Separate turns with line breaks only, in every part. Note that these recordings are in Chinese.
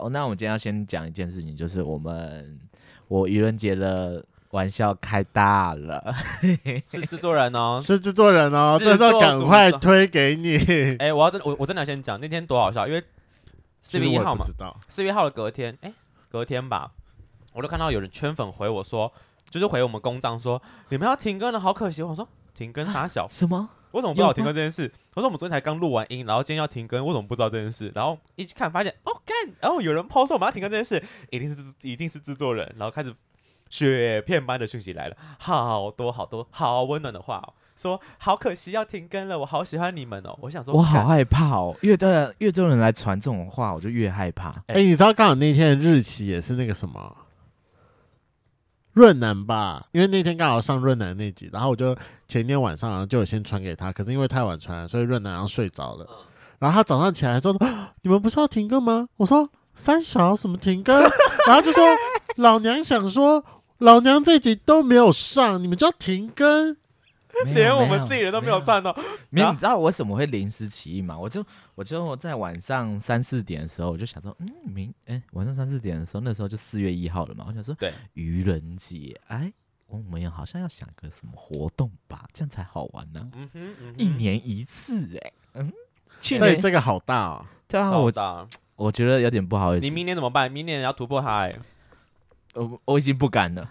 哦，那我们今天要先讲一件事情，就是我们我愚人节的玩笑开大了，
是制作人哦，
是制作人哦，这时候赶快推给你。
哎、欸，我要真我我真的要先讲那天多好笑，因为四月一号嘛，四月一号的隔天，哎、欸，隔天吧，我就看到有人圈粉回我说，就是回我们公账说你们要停更了，好可惜。我说停更傻小
什么？
我怎么不知道停更这件事？我说我们昨天才刚录完音，然后今天要停更，我怎么不知道这件事？然后一去看发现，哦干，然后有人 po 说我们要停更这件事，一定是一定是制作人，然后开始雪片般的讯息来了，好多好多好温暖的话哦，说好可惜要停更了，我好喜欢你们哦，我想说
我好害怕哦，越多人越多人来传这种话，我就越害怕。
哎、欸，你知道刚好那天的日期也是那个什么？润南吧，因为那天刚好上润南那集，然后我就前天晚上就有先传给他，可是因为太晚传，所以润南然后睡着了。然后他早上起来说：“你们不是要停更吗？”我说：“三小什么停更？” 然后就说：“老娘想说，老娘这集都没有上，你们就要停更。”
连我们自己人都没有赚到。
没有，你知道我为什么会临时起意吗？我就我就在晚上三四点的时候，我就想说，嗯，明哎、欸，晚上三四点的时候，那时候就四月一号了嘛。我想说，对，愚人节，哎，我们好像要想个什么活动吧，这样才好玩呢、啊。嗯哼，嗯哼，一年一次、欸，哎，嗯，去年
这个好大哦，
对啊，我大，我觉得有点不好意思。
你明年怎么办？明年要突破它、欸，
我我已经不敢了。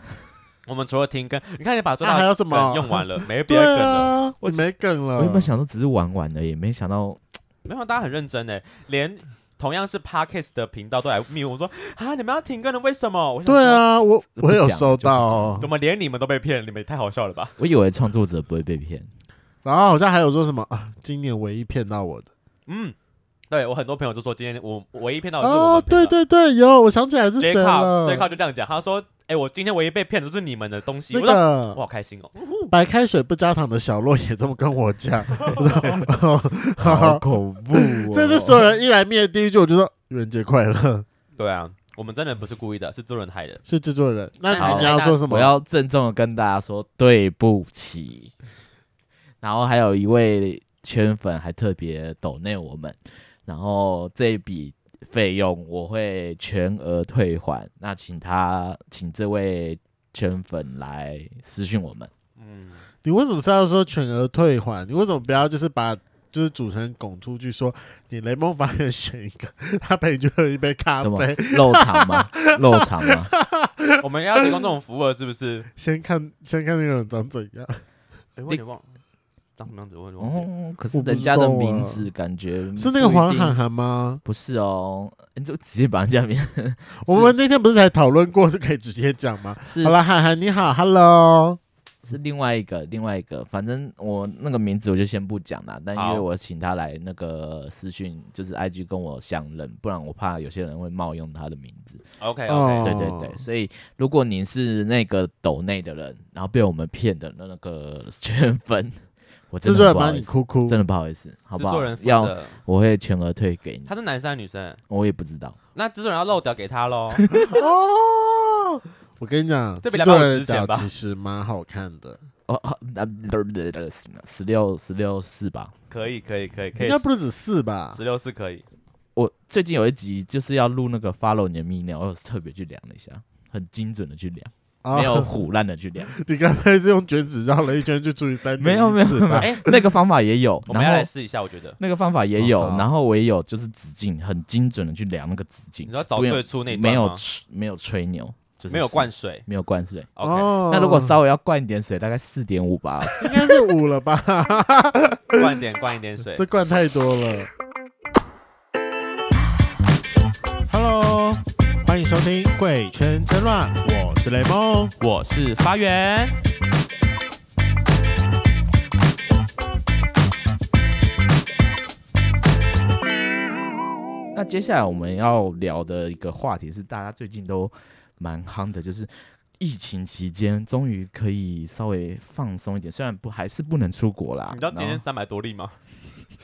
我们除了停更，你看你把这还有什么用完了？没别的梗了，
啊、我没梗了。
我原本想说只是玩玩的，也没想到，
没想到大家很认真诶，连同样是 Podcast 的频道都来密我说啊，你们要停更了？为什么？我
对啊，我我有收到、哦，
怎么连你们都被骗？你们也太好笑了吧？
我以为创作者不会被骗，
然后好像还有说什么啊，今年唯一骗到我的，
嗯，对我很多朋友就说今天我唯一骗到的是我
哦，对对对，有，我想起来是谁了
，J 靠就这样讲，他说。哎、欸，我今天唯一被骗的就是你们的东西，
那个、
我，好开心哦！
白开水不加糖的小洛也这么跟我讲，
好恐怖、哦！
这是所有人一来面的第一句，我就说愚人节快乐。
对啊，我们真的不是故意的，是制作人害的，
是制作人。那你要说什么？
我要郑重的跟大家说对不起。然后还有一位圈粉还特别抖内我们，然后这一笔。费用我会全额退还，那请他请这位圈粉来私讯我们。
嗯，你为什么是要说全额退还？你为什么不要就是把就是主持人拱出去说你雷梦发言选一个，他陪你去喝一杯咖啡？
漏场吗？漏场吗？
我们要提供这种服务是不是？
先看先看那个人长怎样？
哎，我有点忘了。长什么样子？我
哦，可是人家的名字感觉
是那个黄涵涵吗？
不是哦，你就直接把人家名。
我们那天不是才讨论过，是可以直接讲吗？好了，涵涵你好，Hello，
是另外一个，另外一个，反正我那个名字我就先不讲了。但因为我请他来那个私讯，就是 IG 跟我相认，不然我怕有些人会冒用他的名字。
OK OK，
对对对，所以如果你是那个抖内的人，然后被我们骗的那个圈粉。我制作人帮你哭哭，真的不好意思，好不好？要我会全额退给你。
他是男生还是女生？
我也不知道。
那制作人要漏掉给他喽。
哦，我跟你讲，制作人脚其实蛮好看的。哦，那
十六十六四吧？
可以可以可以可以，
应该不止四吧？
十六四可以。
我最近有一集就是要录那个 follow 你的泌尿，我有特别去量了一下，很精准的去量。没有虎烂的去量，
你刚才是用卷纸绕了一圈就注意三？
没有没有没有，哎，那个方法也有，
我们要来试一下。我觉得
那个方法也有，然后我也有，就是直径很精准的去量那个直径。
你要找最初那
没有没有吹牛，就是
没有灌水，
没有灌水。
OK，
那如果稍微要灌一点水，大概四点五吧，
应该是五了吧？
灌一点灌一点水，
这灌太多了。Hello。欢迎收听《贵圈真乱》，我是雷梦，
我是发源。
那接下来我们要聊的一个话题是大家最近都蛮夯的，就是疫情期间终于可以稍微放松一点，虽然不还是不能出国啦。
你知道今天三百多例吗？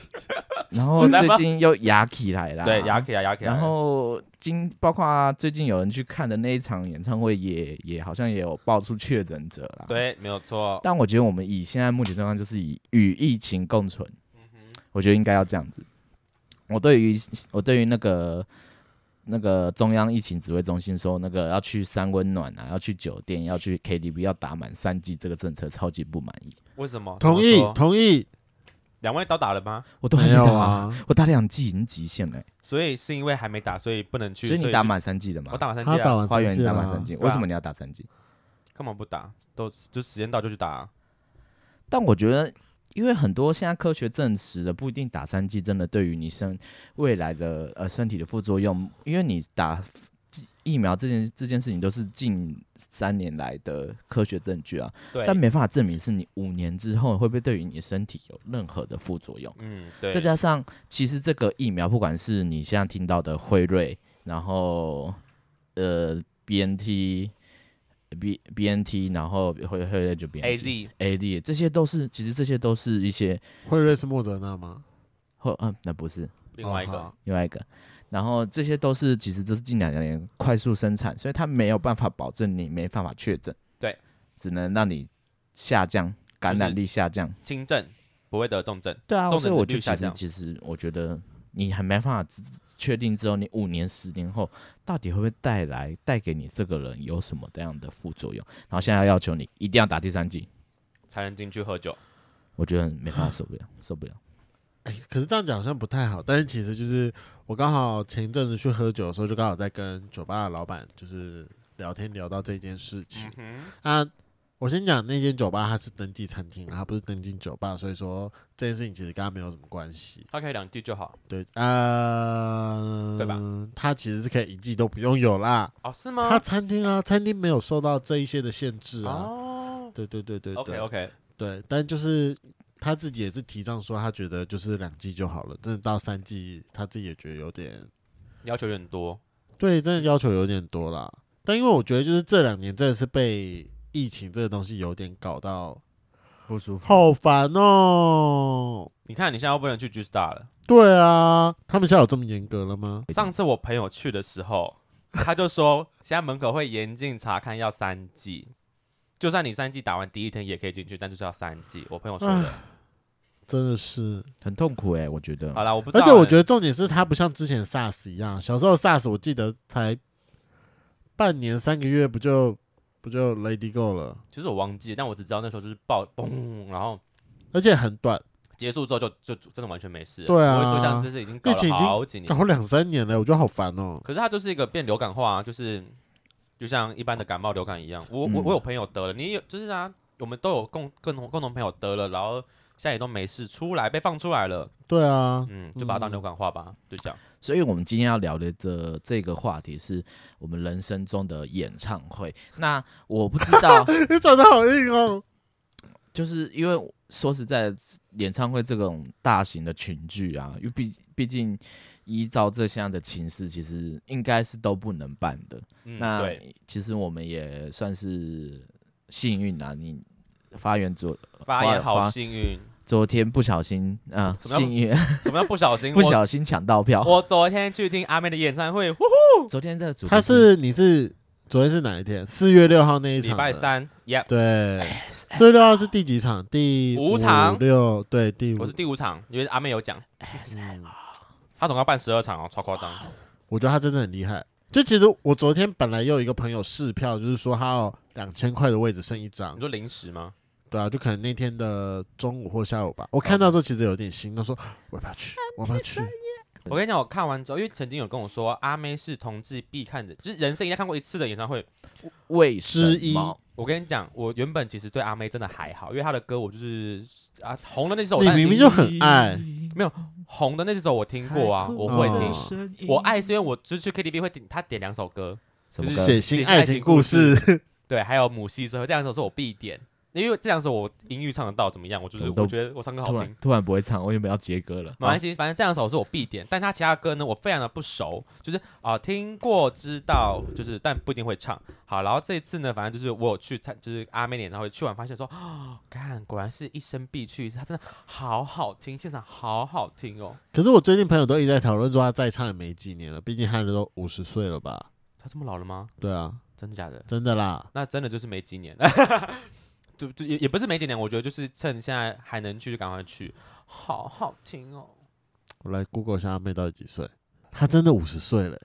然后最近又压起来了，
对，压起来，压起来。
然后今包括最近有人去看的那一场演唱会也，也也好像也有爆出确诊者了。
对，没有错。但
我觉得我们以现在目前状况，就是以与疫情共存。嗯哼，我觉得应该要这样子。我对于我对于那个那个中央疫情指挥中心说，那个要去三温暖啊，要去酒店，要去 KTV，要打满三剂，这个政策超级不满意。
为什么？
同意，同意。
两位都打了吗？
我都还没打啊，我打两季已经极限了。
所以是因为还没打，所以不能去。
所以你打满三季了吗？
我打满三季啊。
花园你打满三季，为什么你要打三季？
干嘛不打？都就时间到就去打。
但我觉得。因为很多现在科学证实的不一定打三季真的对于你身未来的呃身体的副作用，因为你打疫苗这件这件事情都是近三年来的科学证据啊，
对，
但没办法证明是你五年之后会不会对于你身体有任何的副作用。
嗯，对。
再加上其实这个疫苗，不管是你现在听到的辉瑞，然后呃 BNT。B B N T，然后会会就 B
A D
A D，这些都是其实这些都是一些
辉瑞是莫德纳吗？
或嗯、啊，那不是
另外一个，
另外一个。然后这些都是其实都是近两年快速生产，所以它没有办法保证你没办法确诊，
对，
只能让你下降感染力下降，
轻症不会得重症，
对啊，所以我觉得其实其实我觉得你还没办法。确定之后，你五年、十年后到底会不会带来带给你这个人有什么这样的副作用？然后现在要求你一定要打第三剂
才能进去喝酒，
我觉得没办法受不了，受不了。
哎、欸，可是这样讲好像不太好。但是其实就是我刚好前一阵子去喝酒的时候，就刚好在跟酒吧的老板就是聊天聊到这件事情。嗯啊我先讲那间酒吧，它是登记餐厅，它不是登记酒吧，所以说这件事情其实跟他没有什么关系。
它可以两季就好。
对，呃，对吧？它其实是可以一季都不用有啦。
哦，是吗？
它餐厅啊，餐厅没有受到这一些的限制啊。
哦，
对对对对，对。
OK OK，
对，但就是他自己也是提倡说，他觉得就是两剂就好了，真的到三剂，他自己也觉得有点
要求有点多。
对，真的要求有点多啦。但因为我觉得就是这两年真的是被。疫情这个东西有点搞到不舒服，好烦哦！
你看，你现在又不能去 G Star 了。
对啊，他们现在有这么严格了吗？
上次我朋友去的时候，他就说现在门口会严禁查看，要三剂，就算你三剂打完第一天也可以进去，但就是要三剂。我朋友说的，
真的是
很痛苦哎、欸，我觉得。
好啦，我不知道。
而且我觉得重点是它不像之前 SARS 一样，小时候 SARS 我记得才半年三个月不就。不就 Lady Go 了？
其实我忘记，但我只知道那时候就是爆嘣，然后
而且很短，
结束之后就就真的完全没事。
对啊，
我会说像这是已经搞了好几年，
搞两三年了，我觉得好烦哦。
可是它就是一个变流感化，就是就像一般的感冒流感一样。我我我有朋友得了，你有就是啊，我们都有共共同共同朋友得了，然后现在也都没事，出来被放出来了。
对啊，
嗯，就把它当流感化吧，嗯、就这样。
所以，我们今天要聊的这这个话题是我们人生中的演唱会。那我不知道，
你长得好硬哦。
就是因为说实在，演唱会这种大型的群聚啊，因为毕毕竟依照这项的情势，其实应该是都不能办的。
嗯、
那
对
其实我们也算是幸运啊，你发源做
发言好幸运。
昨天不小心啊，幸运，
怎么样不小心？
不小心抢到票。
我昨天去听阿妹的演唱会，呼呼。
昨天的主
他是你是昨天是哪一天？四月六号那一场，
礼拜三。Yep，
对，四月六号是第几场？第
五场。
六对第五，
我是第五场，因为阿妹有讲。他总共要办十二场哦，超夸张。
我觉得他真的很厉害。就其实我昨天本来又有一个朋友试票，就是说他有两千块的位置剩一张。
你说临时吗？
对啊，就可能那天的中午或下午吧。我看到之后其实有点心，他说我不要去，我不要去。
我跟你讲，我看完之后，因为曾经有跟我说，阿妹是同志必看的，就是人生应该看过一次的演唱会，
为之一。
我跟你讲，我原本其实对阿妹真的还好，因为她的歌我就是啊红的那首，
你明明就很爱，
没有红的那首我听过啊，我会听。我爱是因为我就是去 KTV 会点，他点两首歌，就是
写新爱情故事，
对，还有母系社会这两首是我必点。因为这两首我音域唱得到怎么样？我就是我觉得我唱歌好听。突然，
突然不会唱，我原本要接歌了。
没关系，反正这两首是我必点。但他其他歌呢，我非常的不熟，就是啊、呃、听过知道，就是但不一定会唱。好，然后这一次呢，反正就是我有去参，就是阿妹演唱会去完发现说，哦，看果然是一生必去，他真的好好听，现场好好听哦。
可是我最近朋友都一直在讨论说他再唱也没几年了，毕竟他都五十岁了吧？
他这么老了吗？
对啊，
真的假的？
真的啦，
那真的就是没几年。就就也也不是没几年，我觉得就是趁现在还能去，就赶快去，好好听哦。
我来 Google 一下阿妹到底几岁？她真的五十岁了，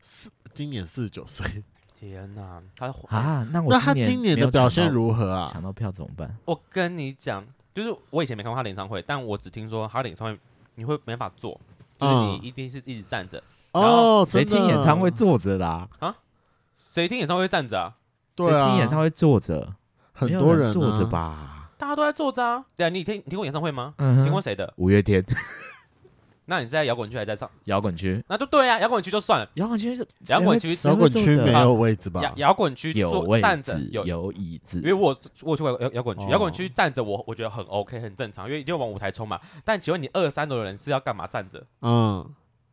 四今年四十九岁。
天哪，他
啊，那我
那他今年的表现如何啊？
抢到票怎么办？
我跟你讲，就是我以前没看过他的演唱会，但我只听说他的演唱会你会没法坐，就是你一定是一直站着。
哦，
谁听演唱会坐着的？
啊？谁听演唱会站着啊？
对啊，
听演唱会坐着，
很多人
坐着吧？
大家都在坐着啊。对啊，你听你听过演唱会吗？听过谁的？
五月天。
那你在摇滚区还在唱
摇滚区？
那就对啊，摇滚区就算了。
摇滚区是
摇滚区，
摇滚区没有位置吧？
摇摇滚区
有
站着
有有椅子，
因为我我去过摇摇滚区，摇滚区站着我我觉得很 OK 很正常，因为一定要往舞台冲嘛。但请问你二三楼的人是要干嘛站着？
嗯，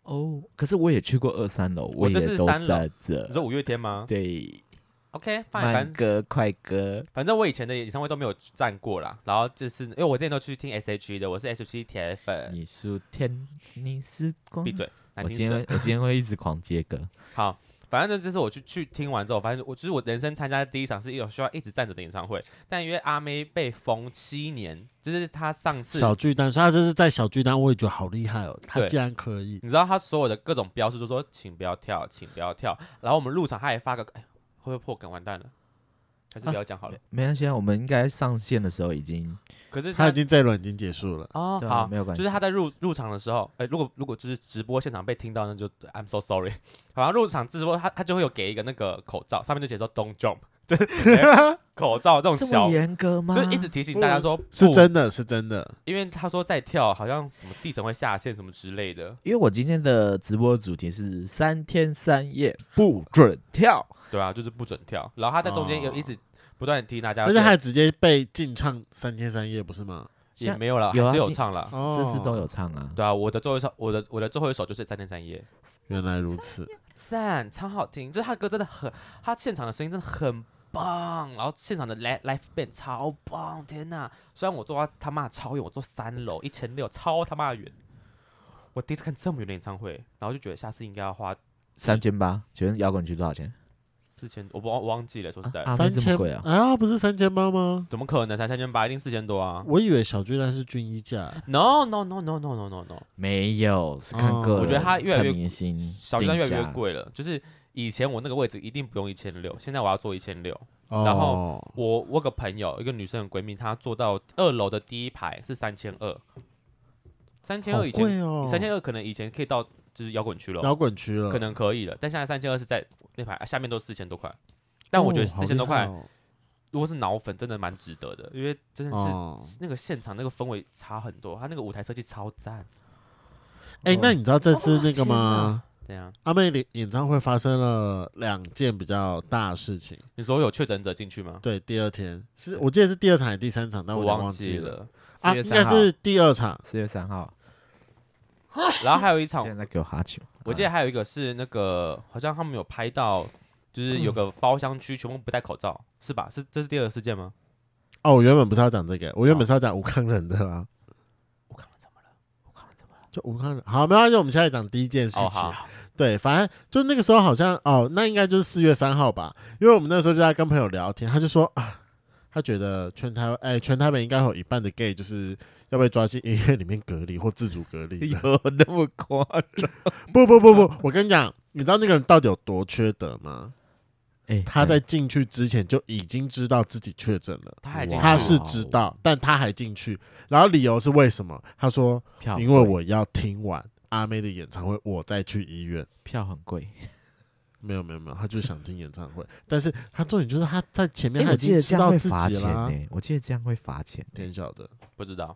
哦，可是我也去过二三楼，
我这是三楼。
你
说五月天吗？
对。
OK，
慢歌快歌，
反正我以前的演唱会都没有站过啦。然后这次因为我之前都去听 S.H.E 的，我是 S.H.E 铁粉。
你是天，你是光。
闭嘴！
我今天我今天会一直狂接歌。
好，反正呢，这是我去去听完之后，反正我就是我人生参加的第一场是有需要一直站着的演唱会。但因为阿妹被封七年，就是她上次
小巨蛋，所以她这是在小巨蛋，我也觉得好厉害哦。她竟然可以，
你知道她所有的各种标识，都说请不要跳，请不要跳。然后我们入场，她还发个，哎，会不会破梗？完蛋了。还是不要讲好了，
没关系啊。我们应该上线的时候已经，
可是
他已经这一轮已经结束了
哦。好，没有关系。就是他在入入场的时候，哎，如果如果就是直播现场被听到，那就 I'm so sorry。好像入场直播，他他就会有给一个那个口罩，上面就写说 Don't jump，就是 口罩这种小
严格吗？
就一直提醒大家说
是真的是真的，
因为他说再跳好像什么地层会下陷什么之类的。
因为我今天的直播主题是三天三夜不准跳，
对啊，就是不准跳。然后他在中间有一直。不断提大家，
而且他直接被禁唱三天三夜，不是吗？
也没有了，还是有唱了，
这次都有唱啊。
对啊，我的最后一首，我的我的最后一首就是三天三夜。
原来如此，
赞，超好听，就是他歌真的很，他现场的声音真的很棒，然后现场的 live live band 超棒，天呐！虽然我坐他他妈超远，我坐三楼一千六，超他妈远。我第一次看这么远的演唱会，然后就觉得下次应该要花
三千八。请问摇滚区多少钱？
四千，我不忘忘记了，说实在，
三千贵啊，啊，不是三千八吗？
怎么可能才三千八？一定四千多啊！
我以为小巨蛋是军衣价。
No no no no no no no no，
没有，是看个人。
我觉得它越来越
明星，
小巨蛋越来越贵了。就是以前我那个位置一定不用一千六，现在我要做一千六。然后我我个朋友一个女生的闺蜜，她坐到二楼的第一排是三千二，三千二以前，三千二可能以前可以到就是摇滚区了，
摇滚区了，
可能可以了。但现在三千二是在。那排下面都四千多块，但我觉得四千多块，如果是脑粉，真的蛮值得的，因为真的是那个现场那个氛围差很多，他那个舞台设计超赞。
哎，那你知道这次那个吗？
对呀，
阿妹演演唱会发生了两件比较大的事情。
你说有确诊者进去吗？
对，第二天是我记得是第二场还是第三场，但我忘记了。
啊，
应该是第二场，
四月三号。
然后还有一场，
现在给我哈球。
我记得还有一个是那个，好像他们有拍到，就是有个包厢区全部不戴口罩，是吧？是这是第二个事件吗？
哦，我原本不是要讲这个，我原本是要讲吴康仁的啦。
吴康仁怎么了？吴康仁怎么了？
就吴康仁，好，没关系，我们现在讲第一件事情。
好，
对，反正就那个时候好像哦，那应该就是四月三号吧，因为我们那时候就在跟朋友聊天，他就说啊，他觉得全台哎全台北应该有一半的 gay 就是。要被抓进医院里面隔离或自主隔离？
有 那么夸张？
不不不不，我跟你讲，你知道那个人到底有多缺德吗？
欸、
他在进去之前就已经知道自己确诊了，
他
他是知道，但他还进去，然后理由是为什么？他说：“因为我要听完阿妹的演唱会，我再去医院。”
票很贵。
没有没有没有，他就是想听演唱会，但是他重点就是他在前面他已经知道自己了。
我记得这样会罚钱，
天晓得
不知道。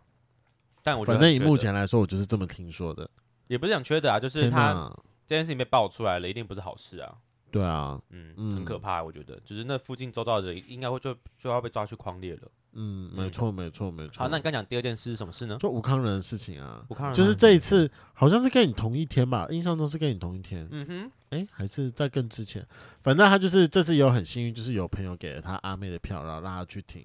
但我
反正以目前来说，我就是这么听说的。
也不是讲缺德啊，就是他这件事情被爆出来了，一定不是好事啊。
对啊，
嗯，很可怕，我觉得，就是那附近周遭的人应该会就就要被抓去框列了。
嗯，没错，没错，没错。
好，那你刚讲第二件事是什么事呢？
就吴康仁的事情啊。
吴康仁
就是这一次好像是跟你同一天吧，印象中是跟你同一天。
嗯哼，
哎，还是在更之前。反正他就是这次也有很幸运，就是有朋友给了他阿妹的票，然后让他去听。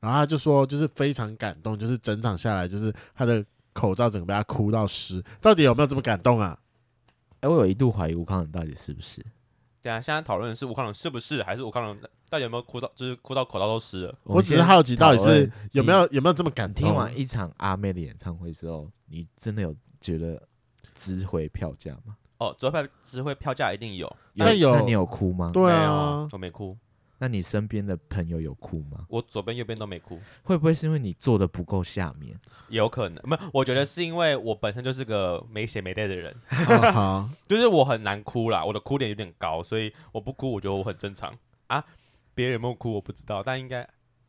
然后他就说，就是非常感动，就是整场下来，就是他的口罩整个被他哭到湿。到底有没有这么感动啊？
哎，我有一度怀疑吴康仁到底是不是？
对啊，现在讨论的是吴康龙是不是，还是吴康龙到底有没有哭到，就是哭到口罩都湿了？
我只是好奇，到底是有没有有没有这么感动？
听完一场阿妹的演唱会之后，你真的有觉得值回票价吗？
哦，值回票值回票价一定有，
但有
那你有哭吗？
对
没
啊
有，我没哭，
那你身边的朋友有哭吗？
我左边右边都没哭，
会不会是因为你坐的不够下面？
有可能，没有，我觉得是因为我本身就是个没血没泪的人，就是我很难哭啦，我的哭点有点高，所以我不哭，我觉得我很正常啊。别人有没有哭我不知道，但应该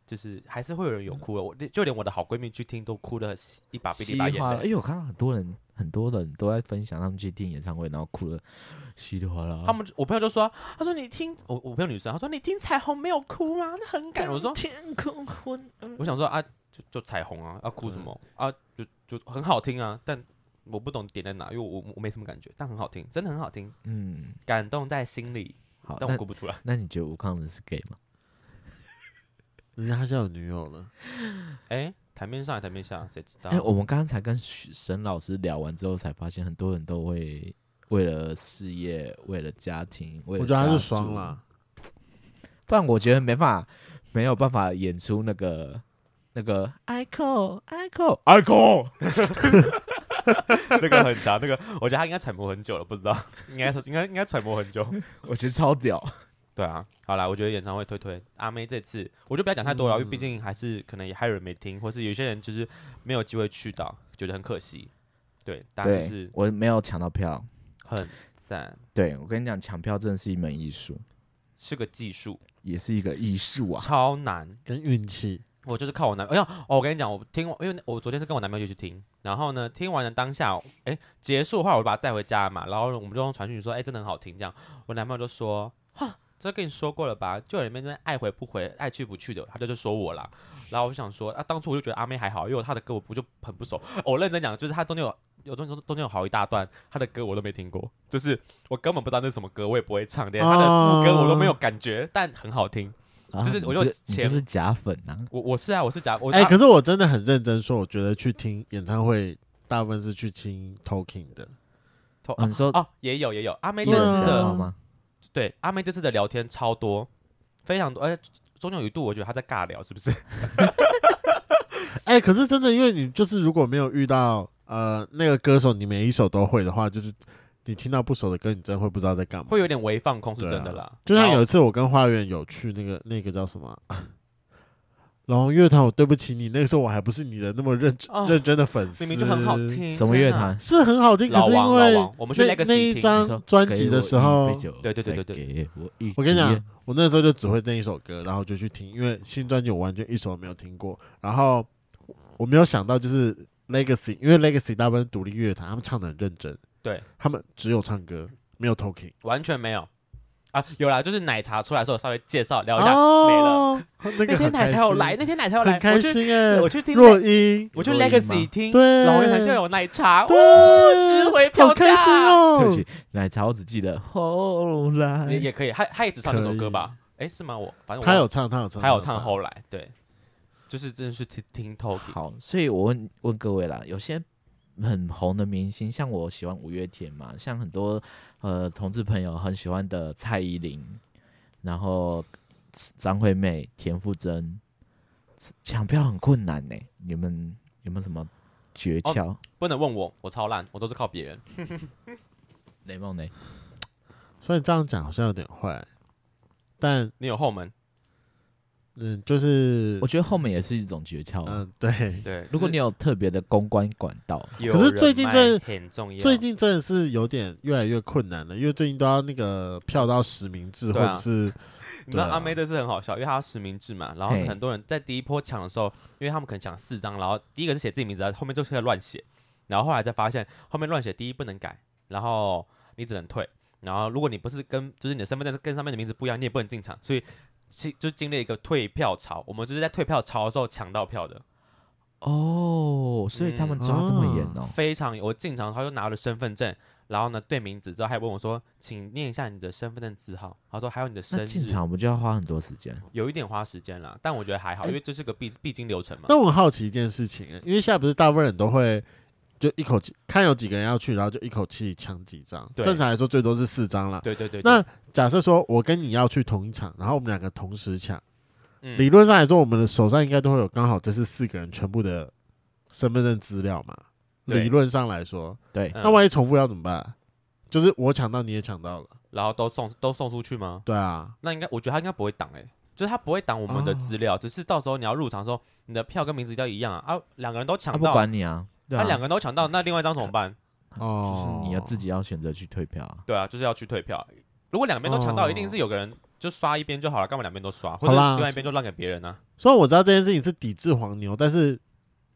就是还是会有人有哭的。我就连我的好闺蜜去听都哭得一把鼻涕一把眼泪。
哎呦，我看到很多人，很多人都在分享他们去听演唱会，然后哭了稀里哗啦。
他们我朋友就说，他说你听我我朋友女生，他说你听彩虹没有哭吗？那很感人。我说
天空昏。
我想说啊，就就彩虹啊，要哭什么啊？就就很好听啊，但我不懂点在哪，因为我我没什么感觉，但很好听，真的很好听，
嗯，
感动在心里。
好，
但我哭不出来。
那你觉得吴康仁是 gay 吗？
人家他现在有女友了。
哎，台面上台面下，谁知道？
哎，我们刚才跟许沈老师聊完之后，才发现很多人都会为了事业、为了家庭，为了
我觉得他是
家
双
族
啦，
不然我觉得没办法，没有办法演出那个那个 echo echo echo，
那个很强，那个我觉得他应该揣摩很久了，不知道，应该是应该应该揣摩很久。
我觉得超屌。
对啊，好啦，我觉得演唱会推推阿妹这次，我就不要讲太多了，
嗯
因为毕竟还是可能也还有人没听，或是有些人就是没有机会去到，觉得很可惜。对，但就是，
我没有抢到票。
很赞，
对我跟你讲，抢票真的是一门艺术，
是个技术，
也是一个艺术啊。
超难。
跟运气。
我就是靠我男，哎呀，哦，我跟你讲，我听完，因为我昨天是跟我男朋友一起去听，然后呢，听完了当下，哎，结束的话，我就把他带回家嘛，然后我们就用传讯说，哎，真的很好听，这样，我男朋友就说，哈，这跟你说过了吧，就里面真的爱回不回，爱去不去的，他就就说我啦，然后我就想说，啊，当初我就觉得阿妹还好，因为他的歌我不就很不熟，哦、我认真讲，就是他中间有有中中中间有好一大段，他的歌我都没听过，就是我根本不知道那是什么歌，我也不会唱，连他的副歌我都没有感觉，但很好听。
啊
就是我就
你就是假粉啊！
我我是啊，我是假我
哎、
啊
可是我真的很认真说，我觉得去听演唱会，大部分是去听 Talking 的。
你说
哦，也有也有，阿妹认识的
好吗？
对阿妹这次的聊天超多，非常多，而且中间有一度我觉得她在尬聊，是不是？
哎、可是真的，因为你就是如果没有遇到呃那个歌手，你每一首都会的话，就是你听到不熟的歌，你真的会不知道在干嘛。
会有点微放空，是真的啦。
就像有一次我跟花园有去那个那个叫什么啊龙乐团，我对不起你，那个时候我还不是你的那么认真、
哦。
认真的粉丝，
明明就很好，听，
什
么乐
团？
是很好听，可是因
为我们去
那那一张专辑的时候
对对对对对
我
我跟你
讲，
我那时候就只会那一首歌，然后就去听，因为新专辑我完全一首都没有听过。然后我没有想到，就是 Legacy，因为 Legacy 大部分独立乐团，他们唱的很认真，
对，
他们只有唱歌，没有 talking。
完全没有啊，有啦，就是奶茶出来的时候稍微介绍聊一下，没了。
哦，那
个 天奶茶有来，那天奶茶有来，
很开
我去
心哎，
我去听
若音，
我去 Legacy
吗
听，
对，
老乐团就有奶茶，
哇
哦，值回票
好开心
价。
哦
对不。起，奶茶我只记得后来
也也可以，他他也只唱这首歌吧？哎，是吗？我反正我
他有唱，他有唱，
他有唱后来，对，就是真的是听听 Talking，
好，所以我问问各位啦，有些很红的明星，像我喜欢五月天嘛，像很多呃同志朋友很喜欢的蔡依林，然后张惠妹、田馥甄，抢票很困难呢。你们有没有什么诀窍？
不能问我，我超烂，我都是靠别人。
雷梦呢？
所以这样讲好像有点坏，但
你有后门，
嗯，就是
我觉得后面也是一种诀窍啊。
嗯，对，
对，
如果你有特别的公关管道，
可是最近
人
这
很重要，
最近真的是有点越来越困难了，因为最近都要那个票到实名制，或者是
你知道阿妹的是很好笑，因为她实名制嘛，然
后
很多人在第一波抢的时候，因为他们可能抢四张，然后第一个是写自己名字，后面就开始乱写，然后后来才发现后面乱写，第一不能改，然后你只能退，然后如果你不是跟就是你的身份证跟上面的名字不一样，你也不能进场，所以其就经历一个退票潮，我们就是在退票潮的时候抢到票的，
哦，所以他们抓这么严哦。
非常我进场他就拿了身份证，然后呢对名字之后还问我说，请念一下你的身份证字号，他说还有你的生
那进
日，
场不就要花很多时间？
有一点花时间啦，但我觉得还好，因为这是个必必经流程嘛。
但我很好奇一件事情，因为现在不是大部分人都会就一口气看有几个人要去，然后就一口气抢几张。
对。
正常来说最多是四张啦。
对对对，
那假设说我跟你要去同一场，然后我们两个同时抢，
嗯。
理论上来说，我们的手上应该都会有刚好这是四个人全部的身份证资料嘛。理论上来说，
对，
嗯。
那万一重复要怎么办？就是我抢到你也抢到了，
然后都送都送出去吗？
对啊，
那应该我觉得他应该不会挡哎、欸，就是他不会挡我们的资料，哦、只是到时候你要入场的时候，你的票跟名字都一样啊，啊，两个人都抢到，他
不管你啊，他
两、啊、个人都抢到，那另外一张怎么办？
哦，就是你要自己要选择去退票啊。
对啊，就是要去退票。如果两边都抢到，一定是有个人就刷一边就好了，干嘛两边都刷？或者另外一边就让给别人呢、啊？
虽然我知道这件事情是抵制黄牛，但是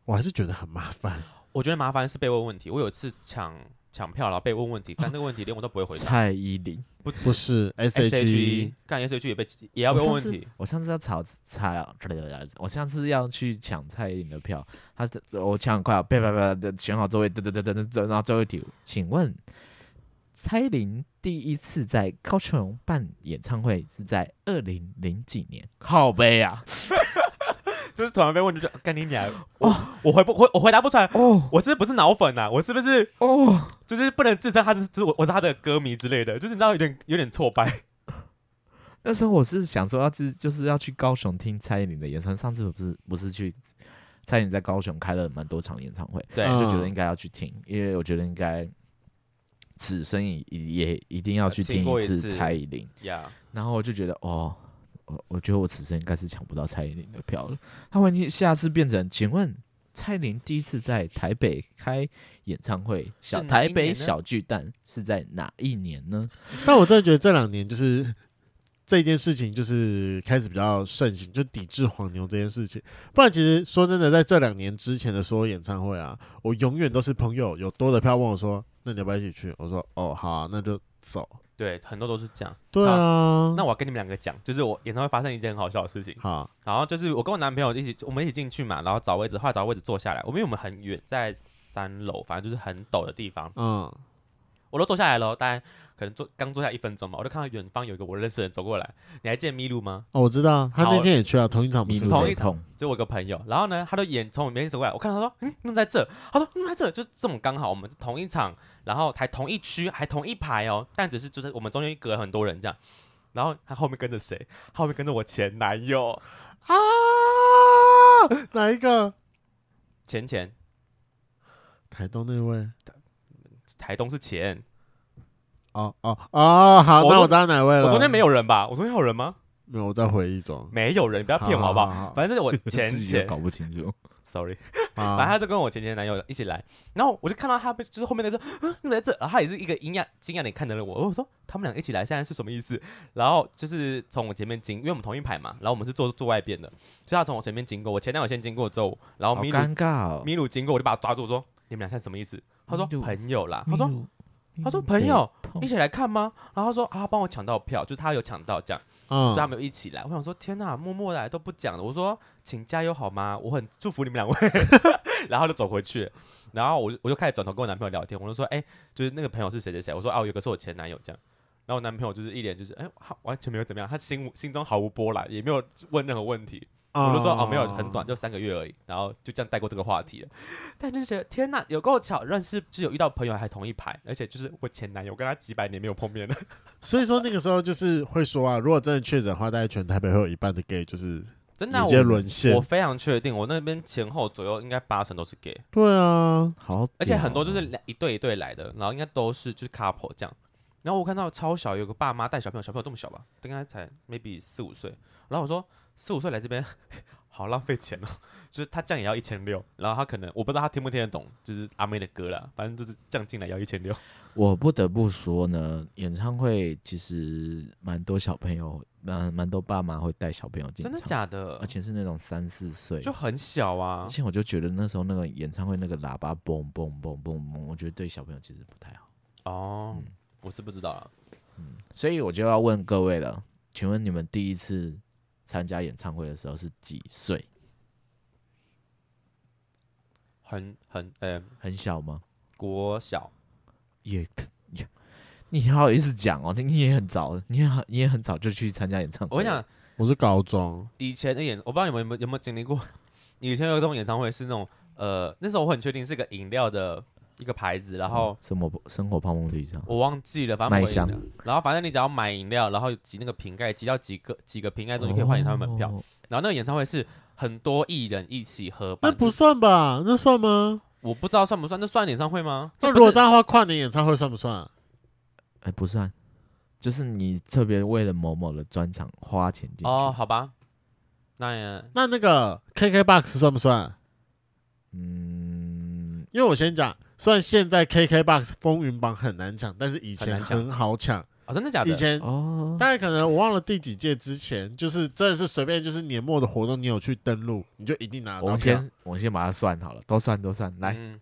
我还是觉得很麻烦。
我觉得麻烦是被问问题。我有一次抢抢票，然后被问问题，但那个问题连我都不会回答。
蔡依林
不
不是 S H E，
干 S H E 也被也要被问问题。
我上次要炒菜，我上次要去抢蔡依林的票，他我抢很快，啪啪啪的选好座位，等等等等等，然后最后一题，请问蔡依林第一次在高雄办演唱会是在二零零几年？靠背啊！
就是突然被问，就干你娘！哦，我回不回，我回答不出来。哦，我是不是脑粉呐？我是不是哦？就是不能自称他是，就是我，我是他的歌迷之类的。就是你知道，有点有点挫败。
那时候我是想说，要去就是要去高雄听蔡依林的演唱会。上次不是不是去蔡依林在高雄开了蛮多场演唱会，对，就觉得应该要去听，因为我觉得应该此生也也一定要去听一次蔡依林。呀，然后我就觉得哦。我我觉得我此生应该是抢不到蔡依林的票了。他万一下次变成，请问蔡依林第一次在台北开演唱会，小台北小巨蛋是在哪一年呢？
但我真的觉得这两年就是这件事情就是开始比较盛行，就抵制黄牛这件事情。不然其实说真的，在这两年之前的所有演唱会啊，我永远都是朋友有多的票问我说，那你要不要一起去？我说哦好啊，那就走。
对，很多都是这样。
对啊，
那我要跟你们两个讲，就是我演唱会发生一件很好笑的事情。好，然后就是我跟我男朋友一起，我们一起进去嘛，然后找位置，后来找位置坐下来。我们因为我们很远，在三楼，反正就是很陡的地方。嗯，我都坐下来了，大概可能坐刚坐下一分钟嘛，我就看到远方有一个我认识的人走过来。你还记得麋鹿吗？
哦，我知道，他那天也去了同一
场，同一场，就我一个朋友。然后呢，他的眼从我面前走过来，我看到他说，嗯，弄在这。他说，弄在这，就这么刚好，我们同一场。然后还同一区，还同一排哦，但只是就是我们中间隔了很多人这样。然后他后面跟着谁？后面跟着我前男友啊！
哪一个？
钱钱，
台东那位？
台东是钱。
哦哦哦，好，那我知道哪位了。
我中间没有人吧？我中间有人吗？
没有，我在回忆中。
没有人，你不要骗我好不好？反正是我前前
搞不清楚。
Sorry，反正他就跟我前前男友一起来，然后我就看到他被，就是后面那个说，嗯，来这，然后他也是一个惊讶惊讶的看着了我。我说他们俩一起来，现在是什么意思？然后就是从我前面经，因为我们同一排嘛，然后我们是坐坐外边的，所以他从我前面经过，我前男友先经过之后，然后米鲁尴尬，米鲁经过，我就把他抓住，我说你们俩现在什么意思？他说朋友啦，他说。他说：“朋友一起来看吗？”然后他说：“啊，帮我抢到票，就是他有抢到这样，嗯、所以他们有一起来。”我想说：“天哪，默默来都不讲了。”我说：“请加油好吗？我很祝福你们两位。” 然后就走回去，然后我我就开始转头跟我男朋友聊天，我就说：“哎、欸，就是那个朋友是谁谁谁？”我说：“哦、啊，有个是我前男友这样。”然后我男朋友就是一脸就是哎、欸，完全没有怎么样，他心心中毫无波澜，也没有问任何问题。我就说哦，没有很短，就三个月而已，然后就这样带过这个话题了。但就是觉得天哪，有够巧，认识就有遇到朋友还同一排，而且就是我前男友，跟他几百年没有碰面了。
所以说那个时候就是会说啊，如果真的确诊的话，大概全台北会有一半的 gay 就是
真的
直接沦陷。
我非常确定，我那边前后左右应该八成都是 gay。
对啊，好，
而且很多就是两一对一对来的，然后应该都是就是 couple 这样。然后我看到超小，有个爸妈带小朋友，小朋友这么小吧，应该才 maybe 四五岁。然后我说四五岁来这边。好浪费钱哦，就是他这样也要一千六，然后他可能我不知道他听不听得懂，就是阿妹的歌啦，反正就是这样进来要一千六。
我不得不说呢，演唱会其实蛮多小朋友，蛮蛮多爸妈会带小朋友进。
真的假的？
而且是那种三四岁，
就很小啊。
而且我就觉得那时候那个演唱会那个喇叭嘣嘣嘣嘣嘣，我觉得对小朋友其实不太好。
哦，嗯、我是不知道啊。
嗯，所以我就要问各位了，请问你们第一次参加演唱会的时候是几岁？
很很呃、欸、
很小吗？
国小
也也，你好意思讲哦？你也很早，你也很你也很早就去参加演唱会。
我跟你讲，
我是高中
以前的演，我不知道你们有没有有没有经历过？以前有一种演唱会是那种呃，那时候我很确定是个饮料的。一个牌子，然后
什么生活泡沫绿茶，
我忘记了，反正买香。然后反正你只要买饮料，然后挤那个瓶盖，挤到几个几个瓶盖中，你可以换演唱会门票。哦、然后那个演唱会是很多艺人一起合办，
那不算吧？那算吗？
我不知道算不算，那算演唱会吗？
那如果这样的话，跨年演唱会算不算？
哎、欸，不算，就是你特别为了某某的专场花钱进去。
哦，好吧，那也
那那个 KKBOX 算不算？
嗯，
因为我先讲，虽然现在 KKBOX 风云榜很难抢，但是以前很好抢。
哦，真的假的？
以前
哦，
大概可能我忘了第几届之前，就是真的是随便就是年末的活动，你有去登录，你就一定拿到。
我们先我们先把它算好了，都算都算来。
嗯，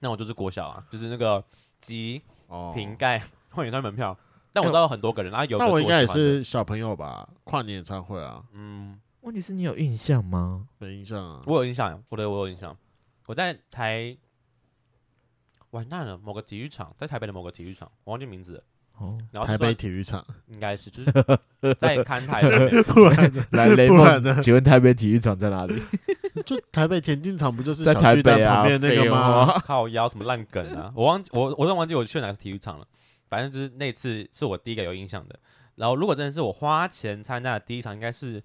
那我就是国小啊，就是那个集
哦
瓶盖换演唱会门票，但我知道有很多个人，然后有
那我应该也是小朋友吧，跨年演唱会啊，
嗯，
问题是你有印象吗？
没印象啊。
我有印象，我的我有印象，我在台完蛋了，某个体育场，在台北的某个体育场，我忘记名字了。
哦，
然后
台北体育场，
应该是就是 在看台上面，
不然呢
来雷
不然呢
梦，请问台北体育场在哪里？
就台北田径场不就是
在
小巨蛋
台北啊，
旁边那
个吗？
靠腰什么烂梗啊！我忘记我我都忘记我去哪个体育场了，反正就是那次是我第一个有印象的。然后如果真的是我花钱参加的第一场，应该是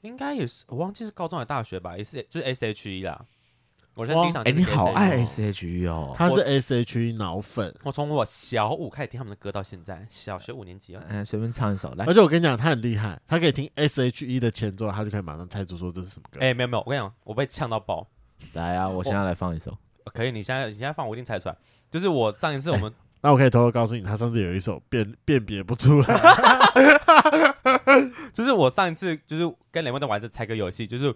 应该也是我忘记是高中还是大学吧，也是就是 S H E 啦。我现在第一场
哎、
就是
你好爱 S H E 哦。
他是 S H E 脑粉，
我从我小五开始听他们的歌到现在，小学五年级啊。
嗯，随便唱一首来
而。且我跟你讲，他很厉害，他可以听 S H E 的前奏，他就可以马上猜出说这是什么歌。
哎、没有没有，我跟你讲，我被呛到爆。
来啊，我现在来放一首。
可以，你现在你现在放，我一定猜出来。就是我上一次我们、
那我可以偷偷告诉你，他上次有一首辨辨别不出来，
就是我上一次就是跟雷蒙在玩这猜歌游戏，就是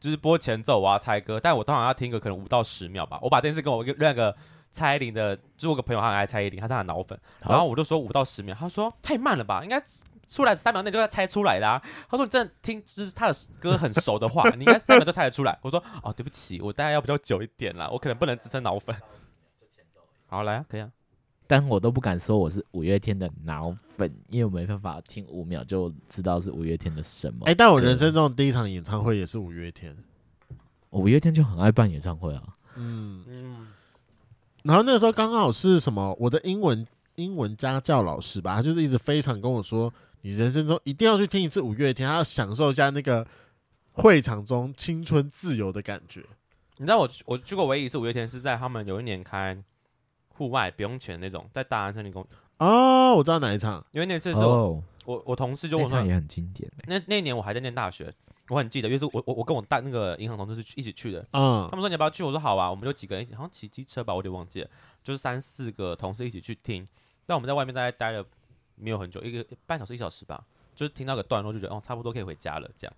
就是播前奏我要猜歌，但我通常要听个可能五到十秒吧。我把这件事跟我另外一个蔡依林的，就是我个朋友他很爱蔡依林，他是他的脑粉，然后我就说五到十秒，他说太慢了吧，应该出来三秒内就要猜出来的啊。他说你真的听就是他的歌很熟的话，你应该三秒就猜得出来。我说哦对不起，我大概要比较久一点啦，我可能不能支撑脑粉。好来啊，可以啊。
但我都不敢说我是五月天的脑粉，因为我没办法听五秒就知道是五月天的什么。
哎、但我人生中的第一场演唱会也是五月天，
五月天就很爱办演唱会啊。
嗯，
嗯，
然后那个时候刚好是什么，我的英文英文家教老师吧，他就是一直非常跟我说，你人生中一定要去听一次五月天，他要享受一下那个会场中青春自由的感觉。
你知道我我去过唯一一次五月天是在他们有一年开户外不用钱的那种，在大安森林公园。
哦，我知道哪一场，
因为那次是我、
哦，
我我同事就问我说
那场也很经典欸
那那一年我还在念大学，我很记得，因为是我我我跟我大那个银行同事是去一起去的。
嗯
他，们说你要不要去？我说好啊，我们就几个人一起，好像骑机车吧，我有点忘记了，就是三四个同事一起去听。但我们在外面大概待了没有很久，一个半小时一小时吧，就是听到个段落就觉得哦，差不多可以回家了这样。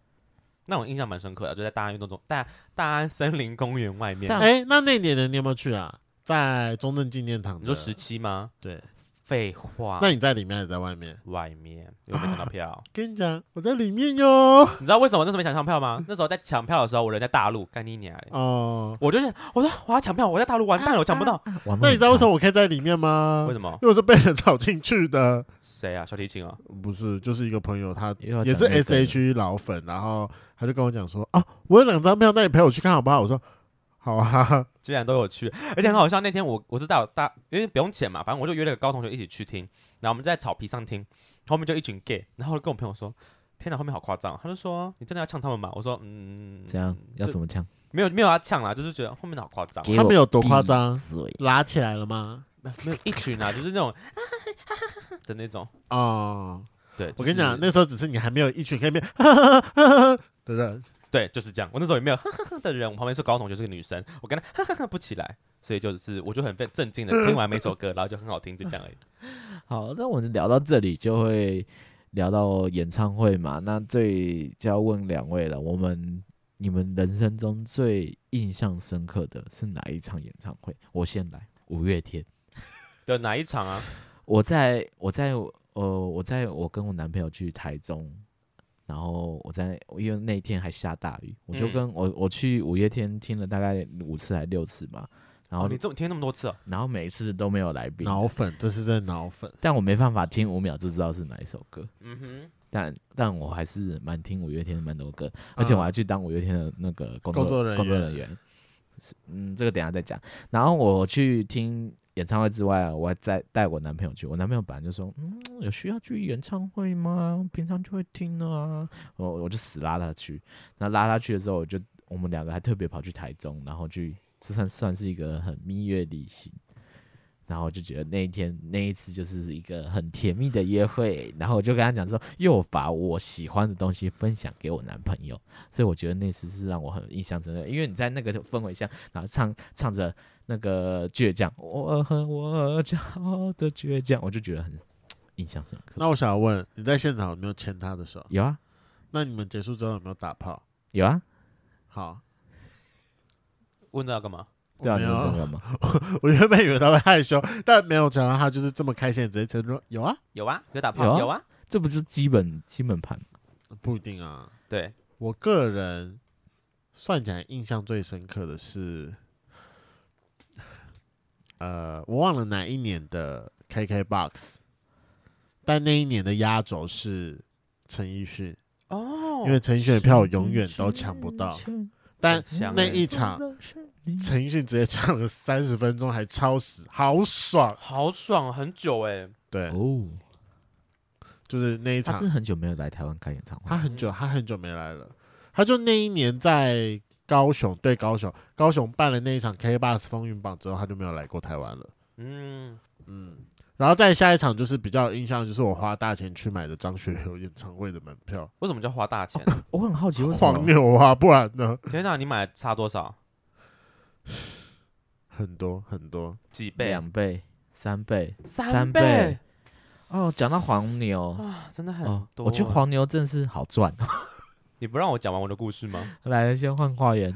那我印象蛮深刻的，就在大安运动中，大大安森林公园外面。
哎、那那年的你有没有去啊？在中正纪念堂，
你说十七吗？
对，
废话，
那你在里面还是在外面？
外面有没有抢到票？
跟你讲，我在里面哟。
你知道为什么那时候没抢上票吗？那时候在抢票的时候，我人在大陆，干你娘嘞！
哦、
我就是我说我要抢票，我在大陆完蛋了，我抢不到。
哇
那你知道为什么
么
我可以在里面吗？
为什么？
因为我是被人找进去的。
谁啊？小提琴啊？
不是，就是一个朋友，他也是 S H E 老粉，然后他就跟我讲说：“啊，我有两张票，那你陪我去看好不好？”我说：“好啊。
既然都有去，而且很好笑。那天我我是带我大，因为不用钱嘛，反正我就约了个高同学一起去听，然后我们在草皮上听，后面就一群 gay，然后跟我朋友说：“天哪，后面好夸张。”他就说：“你真的要呛他们吗？”我说：“嗯，
这样要怎么讲？
啊
没有没有要呛啦，就是觉得后面的好夸张，
给我
他们有多
夸张”
拉起来了吗？
没有一群啊，就是那种的那种。
哦，
对，
我跟你
讲，
那时候只是你还没有一群可以变的人。
对，就是这样。我那时候也没有的人，我旁边是高同学，是个女生，我跟她不起来，所以就是我就很被震惊的听完每首歌，然后就很好听，就这样而已。
好，那我们聊到这里就会聊到演唱会嘛。那最就要问两位了，我们你们人生中最印象深刻的是哪一场演唱会？我先来，五月天。
的哪一场啊？
我在我在呃我在我跟我男朋友去台中，然后我在因为那天还下大雨，我就跟我我去五月天听了大概五次还六次吧，然后、
哦，你这么听那么多次哦？
然后每一次都没有来宾，
脑粉，这是真的脑粉。
但我没办法听五秒就知道是哪一首歌，
嗯哼，
但但我还是蛮听五月天的蛮多歌，而且我还去当五月天的那个工作
工作人员
工作人员，嗯，这个等一下再讲。然后我去听演唱会之外啊，我还再带我男朋友去。我男朋友本来就说，嗯，有需要去演唱会吗？平常就会听啊。我我就死拉他去。那拉他去的时候，我就我们两个还特别跑去台中，然后去这算算是一个很蜜月旅行。然后我就觉得那一天那一次就是一个很甜蜜的约会，然后我就跟他讲说，又把我喜欢的东西分享给我男朋友，所以我觉得那次是让我很印象深刻，因为你在那个氛围下，然后唱唱着那个倔强，我和我骄傲的倔强，我就觉得很印象深刻。
那我想要问，你在现场有没有牵他的手？
有啊。
那你们结束之后有没有打炮？
有啊。
好，
问这要干嘛？
对啊，没有这个吗？
我原本以为他会害羞，但没有想到他就是这么开心，直接承认说有啊，
有啊，有打炮，有啊，有啊，
这不是基本基本盘。吗？
不一定啊。
对，
我个人算起来印象最深刻的是，呃，我忘了哪一年的 KKBOX，但那一年的压轴是陈奕迅。哦，因为陈奕迅的票我永远都抢不到，但那一场。陈奕迅直接唱了三十分钟，还超时，好爽，
好爽，很久哎、欸。
对哦，就是那一场，
他是很久没有来台湾开演唱会，
他很久，他很久没来了。他就那一年在高雄，对高雄，高雄办了那一场 KKBOX 风云榜之后，他就没有来过台湾了。嗯嗯，然后再下一场就是比较印象，就是我花大钱去买的张学友演唱会的门票。
为什么叫花大钱？
哦、我很好奇，为什
么黄牛啊？不然呢？
天哪，你买差多少？
很多很多，
几倍？
两倍、三倍、
三倍。
哦，讲到黄牛
啊，真的很多。
哦、我觉得黄牛真是好赚。
你不让我讲完我的故事吗？
来，先换花园。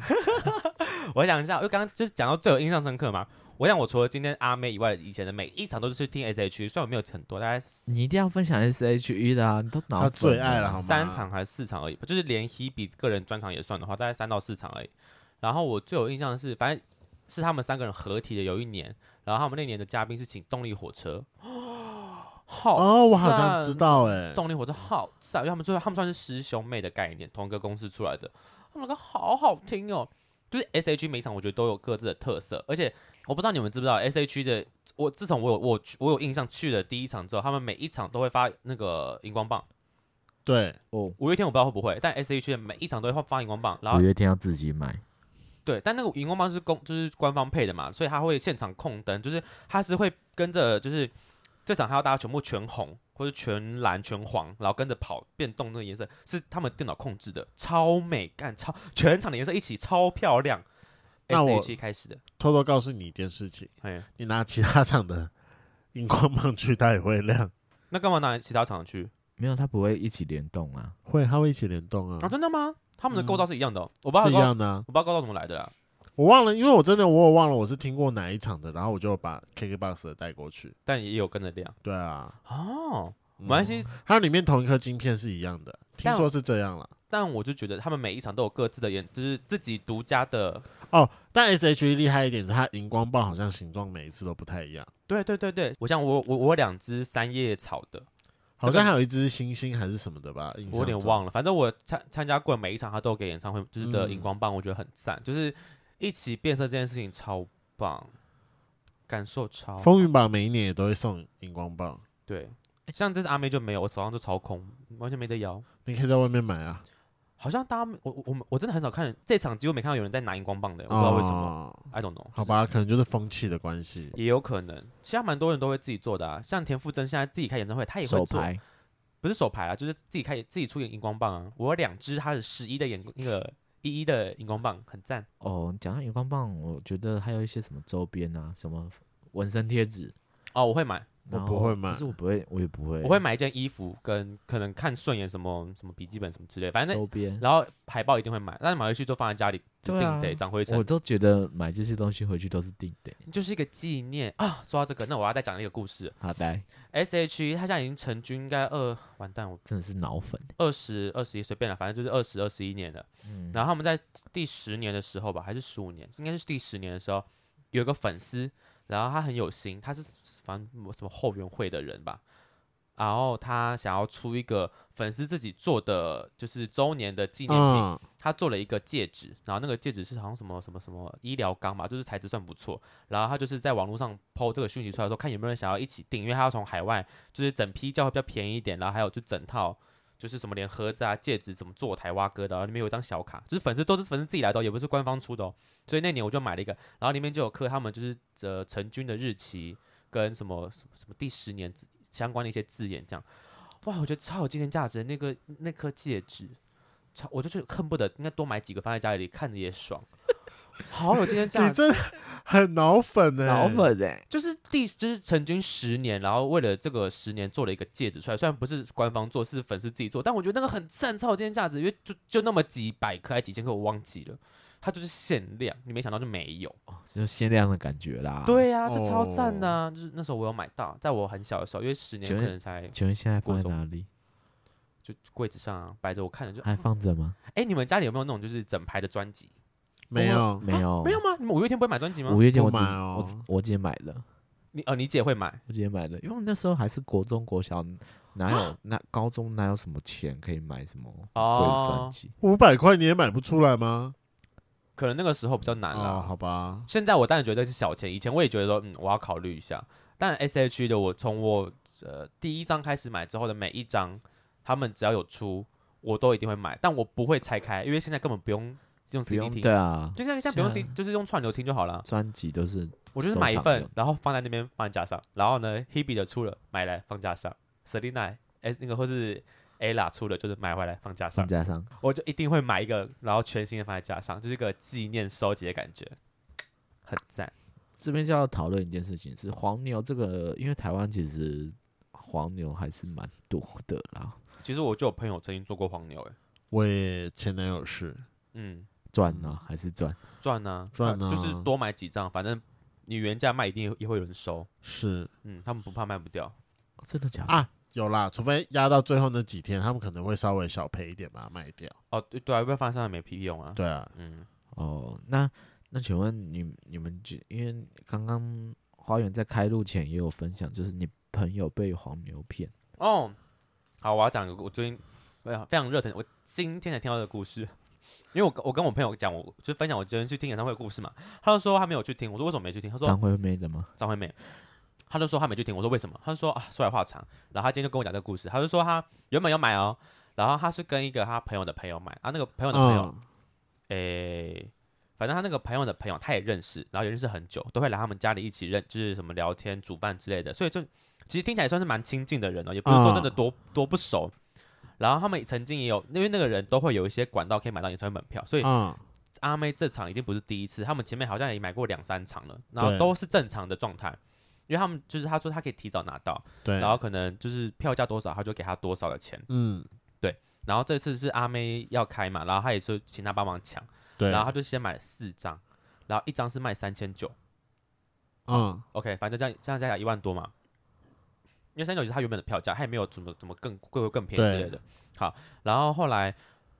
我想一下，因为刚刚就是讲到最有印象深刻嘛。我想，我除了今天阿妹以外，以前的每一场都是去听 S H E，虽然我没有很多，大概
你一定要分享 S H E 的啊，你都脑
最爱了，好吗？
三场还是四场而已，就是连 Hebe 个人专场也算的话，大概三到四场而已。然后我最有印象的是，反正是他们三个人合体的有一年，然后他们那年的嘉宾是请动力火车，好
哦，我好像知道哎，
动力火车好赞，因为他们最后他们算是师兄妹的概念，同一个公司出来的，他们歌好好听哦，就是 S H E 每场我觉得都有各自的特色，而且我不知道你们知不知道 S H E 的，我自从我有我我有印象去的第一场之后，他们每一场都会发那个荧光棒，
对
哦，五月天我不知道会不会，但 S H E 的每一场都会发荧光棒，然后
五月天要自己买。
对，但那个荧光棒是公，就是官方配的嘛，所以他会现场控灯，就是他是会跟着，就是这场还要大家全部全红或者全蓝全黄，然后跟着跑变动那个颜色是他们电脑控制的，超美干，超全场的颜色一起超漂亮。
那我
开始的，
偷偷告诉你一件事情，你拿其他厂的荧光棒去，它也会亮。
那干嘛拿其他厂去？
没有，它不会一起联动啊？
会，它会一起联动啊？
啊，真的吗？他们的构造是一样的，哦，
嗯、
我不知道
是一样的，啊，
我不知道构造怎么来的啊，
我忘了，因为我真的我也忘了我是听过哪一场的，然后我就把 KKBOX 的带过去，
但也有跟着亮。
对啊，
哦，没关系，
它里面同一颗晶片是一样的，听说是这样了。
但我就觉得他们每一场都有各自的演，就是自己独家的
哦。但 SHE 厉害一点是它荧光棒好像形状每一次都不太一样。
对对对对，我像我我我有两只三叶草的。
好像还有一只星星还是什么的吧，
我有点忘了。反正我参参加过每一场，他都给演唱会，就是的荧光棒，我觉得很赞。嗯、就是一起变色这件事情超棒，感受超。
风云榜每一年也都会送荧光棒，
对。像这次阿妹就没有，我手上就超空，完全没得摇。
你可以在外面买啊。好
像大家我我我我真的很少看这场，几乎没看到有人在拿荧光棒的，我不知道为什么。哦、I don't know。
好吧，可能就是风气的关系，
也有可能。其实蛮多人都会自己做的啊，像田馥甄现在自己开演唱会，他也会做。不是手牌啊，就是自己开自己出演荧光棒啊。我有两支，他是十一的眼那个一一的荧光棒，很赞。
哦，讲到荧光棒，我觉得还有一些什么周边啊，什么纹身贴纸。
哦，我会买。
我不会买，
可是我不会，我也不会。
我会买一件衣服，跟可能看顺眼什么什么笔记本什么之类，反正
周边。
然后海报一定会买，但是买回去就放在家里，就定得长灰尘。
我都觉得买这些东西回去都是定得，
就是一个纪念啊。说到这个，那我要再讲一个故事。
好的。
S.H.E 他现在已经成军，应该二完蛋，我
真的是脑粉。
二十二十一随便了，反正就是二十二十一年了。嗯。然后他们在第十年的时候吧，还是十五年，应该是第十年的时候，有一个粉丝。然后他很有心，他是反正什么后援会的人吧，然后他想要出一个粉丝自己做的就是周年的纪念品，嗯、他做了一个戒指，然后那个戒指是好像什么什么什么医疗钢吧，就是材质算不错，然后他就是在网络上 po 这个讯息出来说，看有没有人想要一起订，因为他要从海外，就是整批叫会比较便宜一点，然后还有就整套。就是什么连盒子啊、戒指什么做台湾哥的，然后里面有一张小卡，就是粉丝都是粉丝自己来的，也不是官方出的哦。所以那年我就买了一个，然后里面就有刻他们就是呃成军的日期，跟什么什么什么第十年相关的一些字眼，这样，哇，我觉得超有纪念价值。那个那颗戒指，超，我就是恨不得应该多买几个放在家里，看着也爽。好有今天价值，
你真的 很脑粉哎，
脑粉哎，
就是第就是成军十年，然后为了这个十年做了一个戒指出来，虽然不是官方做，是粉丝自己做，但我觉得那个很赞，超有纪念价值，因为就就那么几百颗还几千颗，我忘记了，它就是限量，你没想到就没有，
就限量的感觉啦。
对呀、啊，就超赞呐、啊，就是那时候我有买到，在我很小的时候，因为十年可能才，
请问现在放在哪里？
就柜子上、啊、摆着，我看着就
还放着吗？
哎、欸，你们家里有没有那种就是整排的专辑？
没有，
没有，
没有吗？你们五月天不会买专辑吗？
五月天我
买哦，
我我姐买了。
你哦，你姐会买？
我姐买了，因为那时候还是国中国小，哪有那高中哪有什么钱可以买什么贵专辑？
五百块你也买不出来吗？
可能那个时候比较难了，
好吧。
现在我当然觉得是小钱，以前我也觉得说，嗯，我要考虑一下。但 S H 的我从我呃第一张开始买之后的每一张，他们只要有出，我都一定会买，但我不会拆开，因为现在根本不用。用 CD 听，
对啊，
就像像不用 CD，就是用串流听就好了。
专辑都是，
我就是买一份，然后放在那边放在架上。然后呢，Hebe 的出了买来放架上，Selina 哎那个或是 Ella 出了就是买回来放架上。
架上，
我就一定会买一个，然后全新的放在架上，就是一个纪念收集的感觉，很赞。
这边就要讨论一件事情，是黄牛这个，因为台湾其实黄牛还是蛮多的啦。
其实我就有朋友曾经做过黄牛，哎，
我也前男友是，
嗯。
赚呢还是赚？
赚呢，
赚呢，
就是多买几张，反正你原价卖一定也会有人收。
是，
嗯，他们不怕卖不掉。
哦、真的假的？
啊，有啦，除非压到最后那几天，他们可能会稍微小赔一点把它卖掉。
哦，对对啊，不然放上来没屁用啊。
对啊，
嗯，
哦，那那请问你你们就因为刚刚花园在开路前也有分享，就是你朋友被黄牛骗。
哦，好，我要讲一个我最近非常非常热腾，我今天才听到的故事。因为我我跟我朋友讲，我就分享我今天去听演唱会的故事嘛。他就说他没有去听，我说为什么没去听？他说
张惠妹的吗？
张惠妹。他就说他没去听，我说为什么？他就说啊，说来话长。然后他今天就跟我讲这个故事，他就说他原本要买哦，然后他是跟一个他朋友的朋友买，啊，那个朋友的朋友，诶、嗯欸，反正他那个朋友的朋友他也认识，然后也认识很久，都会来他们家里一起认，就是什么聊天、煮饭之类的，所以就其实听起来算是蛮亲近的人哦，也不是说真的多、嗯、多不熟。然后他们曾经也有，因为那个人都会有一些管道可以买到演唱会门票，所以阿妹这场已经不是第一次，他们前面好像也买过两三场了，然后都是正常的状态，因为他们就是他说他可以提早拿到，对，然后可能就是票价多少，他就给他多少的钱，嗯，对。然后这次是阿妹要开嘛，然后他也说请他帮忙抢，对，然后他就先买了四张，然后一张是卖三千九，嗯，OK，反正这样这样加起来一万多嘛。因为三九是他原本的票价，他也没有怎么怎么更贵或更便宜之类的。好，然后后来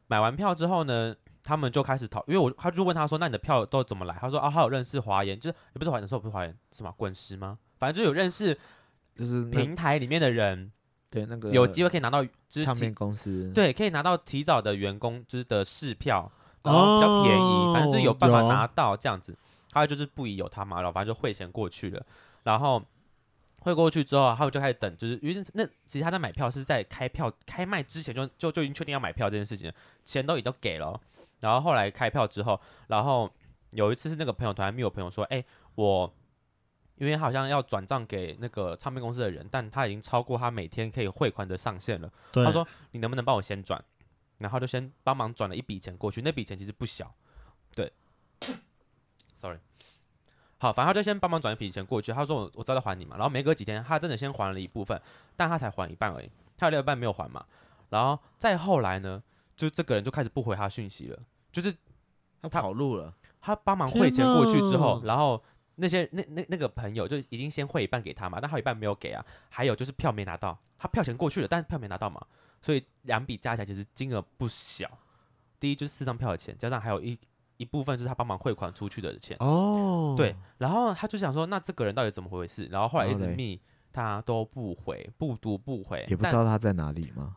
买完票之后呢，他们就开始讨，因为我他就问他说：“那你的票都怎么来？”他说：“啊，他有认识华研，就是也不是华研，说不是华研，是吗？滚石吗？反正就有认识，就是平台里面的人，
对那个
有机会可以拿到，就是
唱片公司
对，可以拿到提早的员工就是的试票，然后比较便宜，哦、反正就是有办法拿到这样子。他就是不疑有他嘛，然后反正就汇钱过去了，然后。汇过去之后，他们就开始等，就是因为那其实他在买票是在开票开卖之前就就就已经确定要买票这件事情，钱都已经都给了。然后后来开票之后，然后有一次是那个朋友突然密我朋友说：“哎、欸，我因为好像要转账给那个唱片公司的人，但他已经超过他每天可以汇款的上限了。”他说：“你能不能帮我先转？”然后就先帮忙转了一笔钱过去，那笔钱其实不小。对，sorry。好，反正他就先帮忙转一笔钱过去。他说我：“我我知道还你嘛。”然后没隔几天，他真的先还了一部分，但他才还一半而已，他有另一半没有还嘛。然后再后来呢，就这个人就开始不回他讯息了，就是
他跑路了。
他帮忙汇钱过去之后，然后那些那那那个朋友就已经先汇一半给他嘛，但还有一半没有给啊。还有就是票没拿到，他票钱过去了，但是票没拿到嘛，所以两笔加起来其实金额不小。第一就是四张票的钱，加上还有一。一部分是他帮忙汇款出去的钱哦，对，然后他就想说，那这个人到底怎么回事？然后后来一直密他都不回，不读不回，
也不知道他在哪里吗？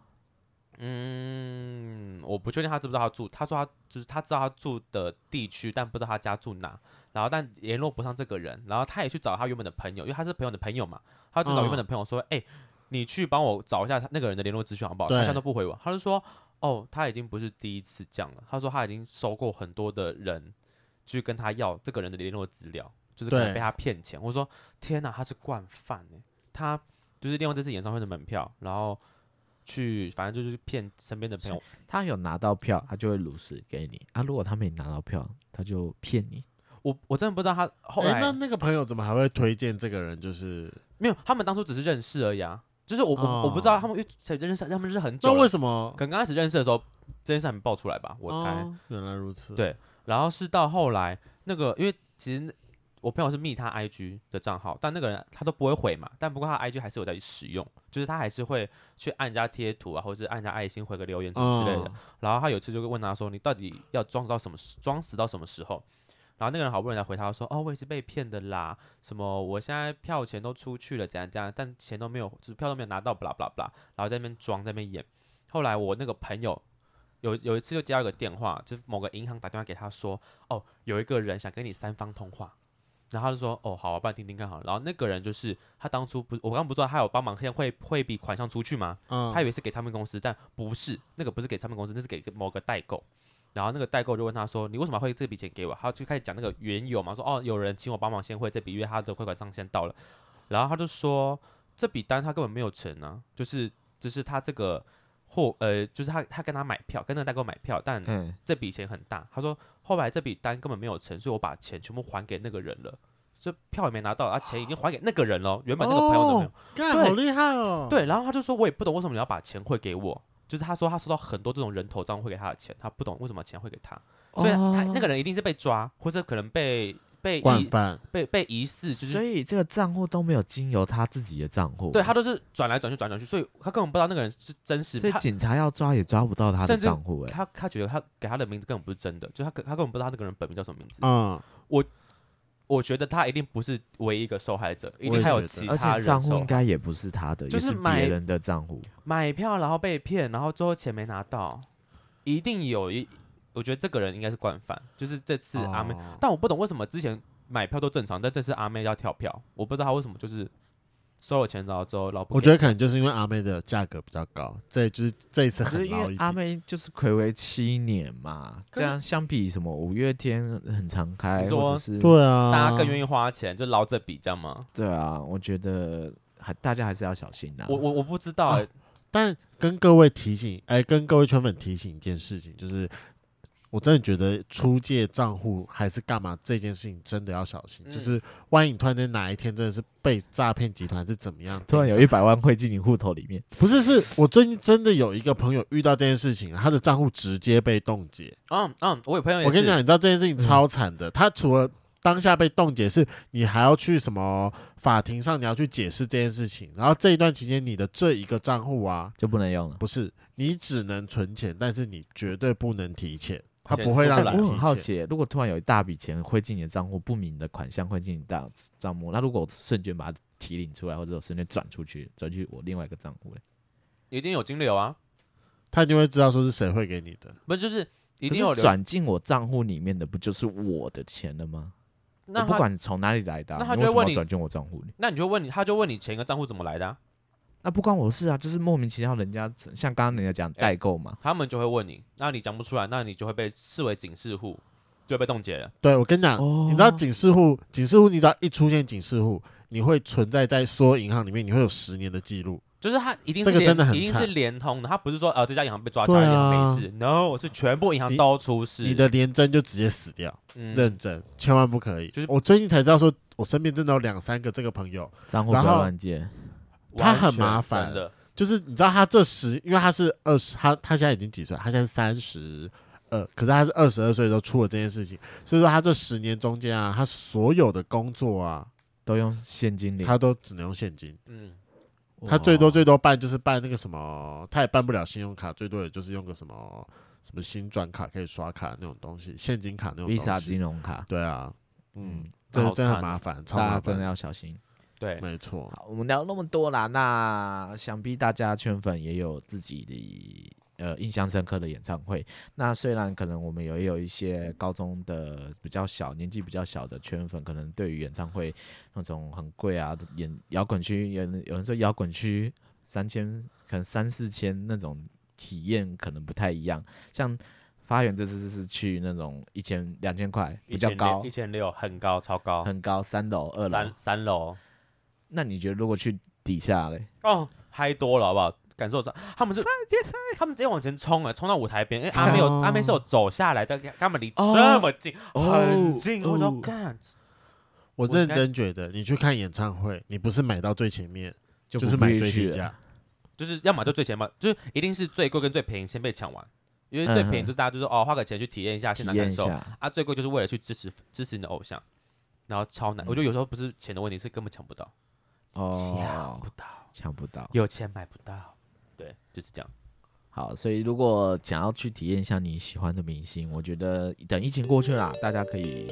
嗯，我不确定他知不知道他住。他说他就是他知道他住的地区，但不知道他家住哪。然后但联络不上这个人，然后他也去找他原本的朋友，因为他是朋友的朋友嘛，他就找原本的朋友说：“哎、哦欸，你去帮我找一下他那个人的联络资讯好不好？”他现在都不回我，他就说。哦，他已经不是第一次这样了。他说他已经收过很多的人去跟他要这个人的联络资料，就是可能被他骗钱，我说天哪，他是惯犯哎，他就是利用这次演唱会的门票，然后去反正就是骗身边的朋友。
他有拿到票，他就会如实给你啊；如果他没拿到票，他就骗你。
我我真的不知道他后来、
欸、那那个朋友怎么还会推荐这个人？就是
没有，他们当初只是认识而已啊。就是我、哦、我我不知道他们才认识，他们认识很久。
那为什么？
可能刚开始认识的时候，这件事还没爆出来吧？我猜。
哦、原来如此。
对，然后是到后来那个，因为其实我朋友是密他 IG 的账号，但那个人他都不会回嘛。但不过他 IG 还是有在使用，就是他还是会去按人家贴图啊，或者是按人家爱心回个留言什么之类的。哦、然后他有一次就会问他说：“你到底要装死到什么时？装死到什么时候？”然后那个人好不容易才回他说：“哦，我也是被骗的啦，什么我现在票钱都出去了，怎样怎样，但钱都没有，就是票都没有拿到，巴拉巴拉巴拉。”然后在那边装，在那边演。后来我那个朋友有有一次就接到一个电话，就是某个银行打电话给他说：“哦，有一个人想跟你三方通话。”然后他就说：“哦，好，我帮你听听看好了。”然后那个人就是他当初不，我刚刚不是说他有帮忙先汇汇一笔款项出去吗？嗯，他以为是给唱片公司，但不是，那个不是给唱片公司，那是给某个代购。然后那个代购就问他说：“你为什么会汇这笔钱给我？”他就开始讲那个缘由嘛，说：“哦，有人请我帮忙先汇这笔，因为他的汇款上限到了。”然后他就说：“这笔单他根本没有成啊，就是就是他这个货呃，就是他他跟他买票，跟那个代购买票，但这笔钱很大。嗯”他说：“后来这笔单根本没有成，所以我把钱全部还给那个人了，这票也没拿到，啊 钱已经还给那个人了。原本那个朋友都没有，
哦、对，好厉害哦。
对，然后他就说：“我也不懂为什么你要把钱汇给我。”就是他说他收到很多这种人头账户汇给他的钱，他不懂为什么钱会给他，所以他那个人一定是被抓，或者可能被被
惯犯。
被被疑似，就是
所以这个账户都没有经由他自己的账户，
对他都是转来转去转来转去，所以他根本不知道那个人是真实，
所以警察要抓也抓不到他的账户，哎，
他他觉得他给他的名字根本不是真的，就他他根本不知道他那个人本名叫什么名字，
嗯，
我。我觉得他一定不是唯一一个受害者，一定还有其他人。
账户应该也不是他的，
就是
别人的账户。
买票然后被骗，然后最后钱没拿到，一定有一。我觉得这个人应该是惯犯，就是这次阿妹。哦、但我不懂为什么之前买票都正常，但这次阿妹要跳票，我不知道他为什么就是。收了钱然后之后，老婆，
我觉得可能就是因为阿妹的价格比较高，这就是这一次很因为
阿妹就是暌违七年嘛，这样相比什么五月天很常开，或者是
对啊，
大家更愿意花钱就捞这笔，这样吗？
对啊，我觉得还大家还是要小心的。
我我我不知道、欸啊，
但跟各位提醒，哎、欸，跟各位圈粉提醒一件事情，就是。我真的觉得出借账户还是干嘛这件事情真的要小心，嗯、就是万一你突然间哪一天真的是被诈骗集团是怎么样，
突然有一百万汇进你户头里面，
不是，是我最近真的有一个朋友遇到这件事情，他的账户直接被冻结。
嗯嗯，我有朋友，
我跟你讲，你知道这件事情超惨的，嗯、他除了当下被冻结，是你还要去什么法庭上你要去解释这件事情，然后这一段期间你的这一个账户啊
就不能用了，
不是，你只能存钱，但是你绝对不能提钱。他不会让你。我很好奇，
如果突然有一大笔钱汇进你的账户，不明的款项汇进你的账目，那如果我瞬间把它提领出来，或者我瞬间转出去，转去我另外一个账户，
一定有金流啊！
他一定会知道说是谁汇给你的，
不就是一定有
转进我账户里面的，不就是我的钱了吗？那不管从哪里来的，啊，
那他就会问你
转进我账户里，
那你就问你，他就问你前一个账户怎么来的，啊？
那不关我事啊，就是莫名其妙，人家像刚刚人家讲代购嘛，
他们就会问你，那你讲不出来，那你就会被视为警示户，就会被冻结了。
对，我跟你讲，哦、你知道警示户，警示户，你只要一出现警示户，你会存在在所有银行里面，你会有十年的记录，
就是他一定是这个真的很一定是联通的，他不是说呃这家银行被抓起来没事，no，是全部银行都出事，
你，你的连真就直接死掉，嗯、认真，千万不可以。就是我最近才知道说，我身边真的有两三个这个朋友。
账户不要乱借，
他很麻烦的。就是你知道他这十，因为他是二十，他他现在已经几岁？他现在三十二，可是他是二十二岁的时候出了这件事情，所以说他这十年中间啊，他所有的工作啊
都用现金领，
他都只能用现金。嗯，他最多最多办就是办那个什么，他也办不了信用卡，最多也就是用个什么什么新转卡可以刷卡那种东西，现金卡那种东西。
Visa 金融卡。
对啊，嗯，这真的很麻烦，超麻烦，
真的要小心。
对，
没错。
好，我们聊那么多啦，那想必大家圈粉也有自己的呃印象深刻的演唱会。那虽然可能我们也有一些高中的比较小年纪比较小的圈粉，可能对于演唱会那种很贵啊，演摇滚区，有有人说摇滚区三千，可能三四千那种体验可能不太一样。像发源这次是去那种一千两千块，比较高，
一千六很高，超高，
很高，三楼二楼
三三楼。
那你觉得如果去底下嘞？
哦，嗨多了好不好？感受到他们是他们直接往前冲啊，冲到舞台边。哎，阿妹有阿妹是有走下来的，他们离这么近，很近。我说干，
我认真觉得你去看演唱会，你不是买到最前面，就是买最低价，
就是要么就最前面，就是一定是最贵跟最便宜先被抢完。因为最便宜就是大家就说哦，花个钱去体验一下现场感受啊，最贵就是为了去支持支持你的偶像，然后超难。我觉得有时候不是钱的问题，是根本抢不到，
哦，
抢不到，
抢不到，
有钱买不到，对，就是这样。
好，所以如果想要去体验一下你喜欢的明星，我觉得等疫情过去了，大家可以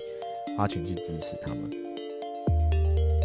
花钱去支持他们。